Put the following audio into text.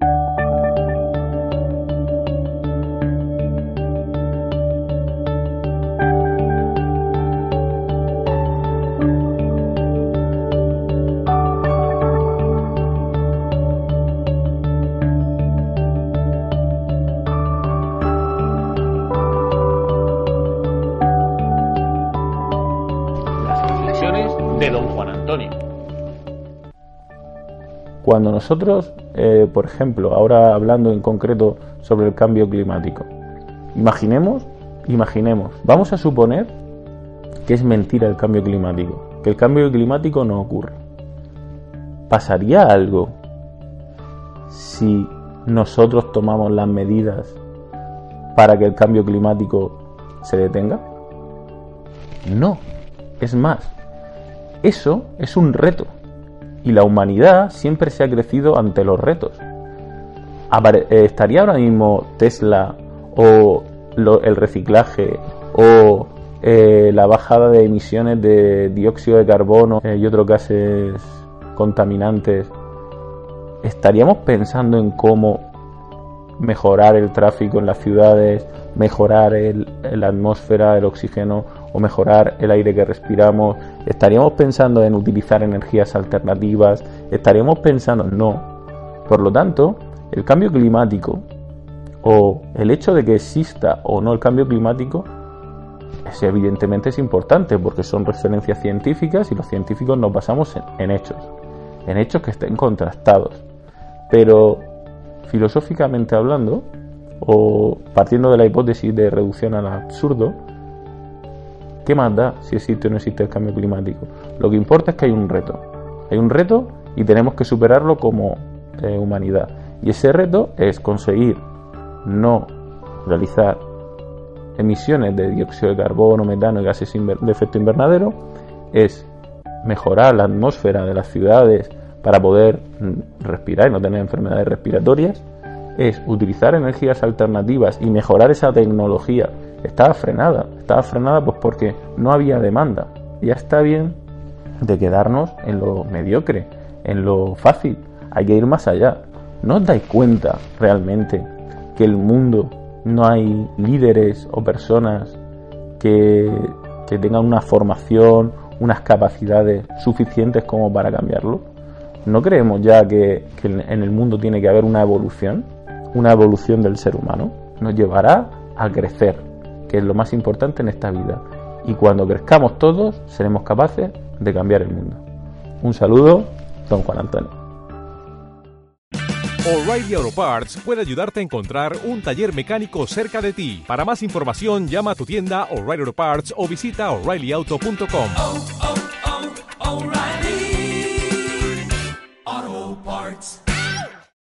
thank you Cuando nosotros, eh, por ejemplo, ahora hablando en concreto sobre el cambio climático, imaginemos, imaginemos, vamos a suponer que es mentira el cambio climático, que el cambio climático no ocurre. ¿Pasaría algo si nosotros tomamos las medidas para que el cambio climático se detenga? No, es más, eso es un reto y la humanidad siempre se ha crecido ante los retos. Eh, ¿Estaría ahora mismo Tesla o el reciclaje o eh, la bajada de emisiones de dióxido de carbono eh, y otros gases contaminantes? ¿Estaríamos pensando en cómo mejorar el tráfico en las ciudades, mejorar la atmósfera, el oxígeno o mejorar el aire que respiramos? ¿Estaríamos pensando en utilizar energías alternativas? ¿Estaríamos pensando? No. Por lo tanto, el cambio climático o el hecho de que exista o no el cambio climático es evidentemente es importante porque son referencias científicas y los científicos nos basamos en, en hechos, en hechos que estén contrastados. Pero filosóficamente hablando, o partiendo de la hipótesis de reducción al absurdo, ¿qué más da si existe o no existe el cambio climático? Lo que importa es que hay un reto. Hay un reto y tenemos que superarlo como eh, humanidad. Y ese reto es conseguir no realizar emisiones de dióxido de carbono, metano y gases de efecto invernadero, es mejorar la atmósfera de las ciudades para poder mm, respirar y no tener enfermedades respiratorias, es utilizar energías alternativas y mejorar esa tecnología. Estaba frenada, estaba frenada pues porque no había demanda. Ya está bien de quedarnos en lo mediocre, en lo fácil. Hay que ir más allá. ¿No os dais cuenta realmente que el mundo no hay líderes o personas que, que tengan una formación, unas capacidades suficientes como para cambiarlo? ¿No creemos ya que, en el mundo tiene que haber una evolución? Una evolución del ser humano. Nos llevará a crecer, que es lo más importante en esta vida. Y cuando crezcamos todos, seremos capaces de cambiar el mundo. Un saludo, don Juan Antonio. O'Reilly Auto Parts puede ayudarte a encontrar un taller mecánico cerca de ti. Para más información, llama a tu tienda O'Reilly Auto Parts o visita oreillyauto.com.